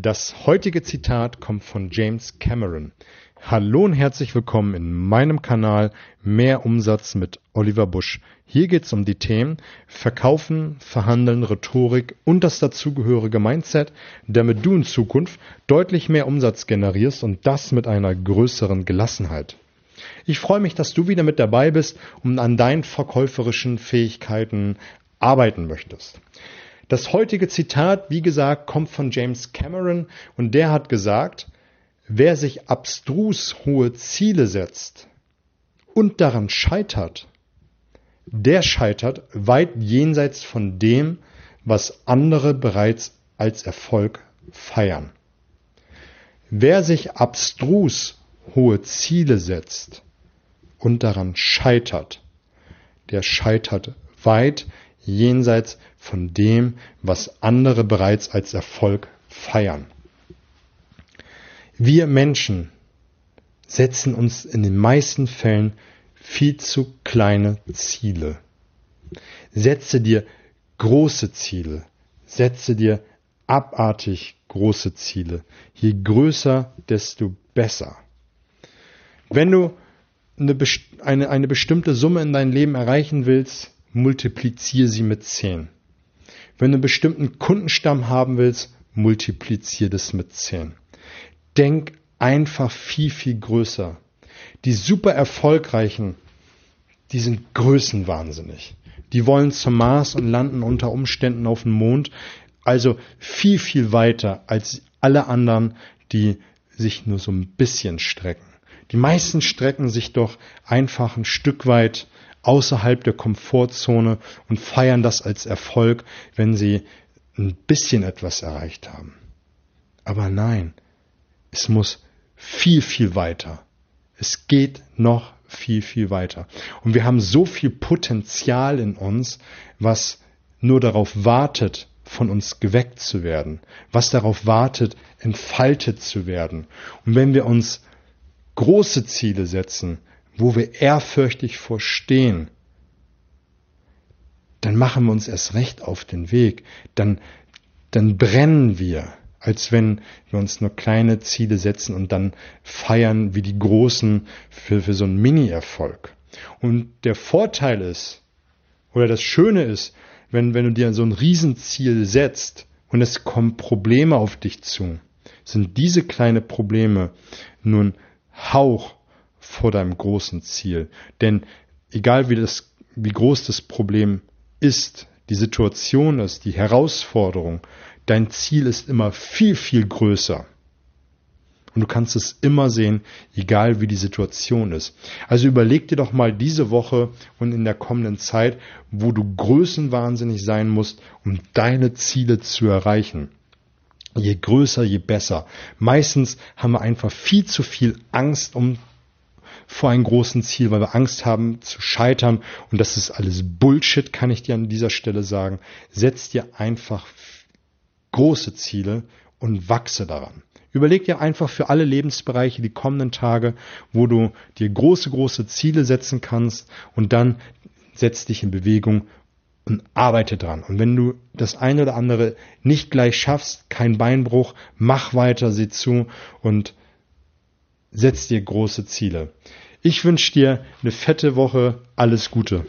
Das heutige Zitat kommt von James Cameron. Hallo und herzlich willkommen in meinem Kanal Mehr Umsatz mit Oliver Busch. Hier geht es um die Themen Verkaufen, Verhandeln, Rhetorik und das dazugehörige Mindset, damit du in Zukunft deutlich mehr Umsatz generierst und das mit einer größeren Gelassenheit. Ich freue mich, dass du wieder mit dabei bist und an deinen verkäuferischen Fähigkeiten arbeiten möchtest. Das heutige Zitat, wie gesagt, kommt von James Cameron und der hat gesagt, wer sich abstrus hohe Ziele setzt und daran scheitert, der scheitert weit jenseits von dem, was andere bereits als Erfolg feiern. Wer sich abstrus hohe Ziele setzt und daran scheitert, der scheitert weit jenseits von dem, was andere bereits als Erfolg feiern. Wir Menschen setzen uns in den meisten Fällen viel zu kleine Ziele. Setze dir große Ziele. Setze dir abartig große Ziele. Je größer, desto besser. Wenn du eine, eine, eine bestimmte Summe in deinem Leben erreichen willst, multipliziere sie mit 10. Wenn du einen bestimmten Kundenstamm haben willst, multipliziere das mit 10. Denk einfach viel, viel größer. Die super erfolgreichen, die sind größenwahnsinnig. Die wollen zum Mars und landen unter Umständen auf dem Mond. Also viel, viel weiter als alle anderen, die sich nur so ein bisschen strecken. Die meisten strecken sich doch einfach ein Stück weit außerhalb der Komfortzone und feiern das als Erfolg, wenn sie ein bisschen etwas erreicht haben. Aber nein, es muss viel, viel weiter. Es geht noch viel, viel weiter. Und wir haben so viel Potenzial in uns, was nur darauf wartet, von uns geweckt zu werden, was darauf wartet, entfaltet zu werden. Und wenn wir uns große Ziele setzen, wo wir ehrfürchtig vorstehen, dann machen wir uns erst recht auf den Weg, dann, dann brennen wir, als wenn wir uns nur kleine Ziele setzen und dann feiern wie die Großen für, für so einen Mini-Erfolg. Und der Vorteil ist, oder das Schöne ist, wenn, wenn du dir so ein Riesenziel setzt und es kommen Probleme auf dich zu, sind diese kleine Probleme nun Hauch vor deinem großen Ziel. Denn egal wie das, wie groß das Problem ist, die Situation ist, die Herausforderung, dein Ziel ist immer viel, viel größer. Und du kannst es immer sehen, egal wie die Situation ist. Also überleg dir doch mal diese Woche und in der kommenden Zeit, wo du größenwahnsinnig sein musst, um deine Ziele zu erreichen. Je größer, je besser. Meistens haben wir einfach viel zu viel Angst um vor einem großen Ziel, weil wir Angst haben zu scheitern. Und das ist alles Bullshit, kann ich dir an dieser Stelle sagen. Setz dir einfach große Ziele und wachse daran. Überleg dir einfach für alle Lebensbereiche die kommenden Tage, wo du dir große, große Ziele setzen kannst und dann setz dich in Bewegung und arbeite dran. Und wenn du das eine oder andere nicht gleich schaffst, kein Beinbruch, mach weiter, sieh zu und setz dir große Ziele. Ich wünsche dir eine fette Woche, alles Gute.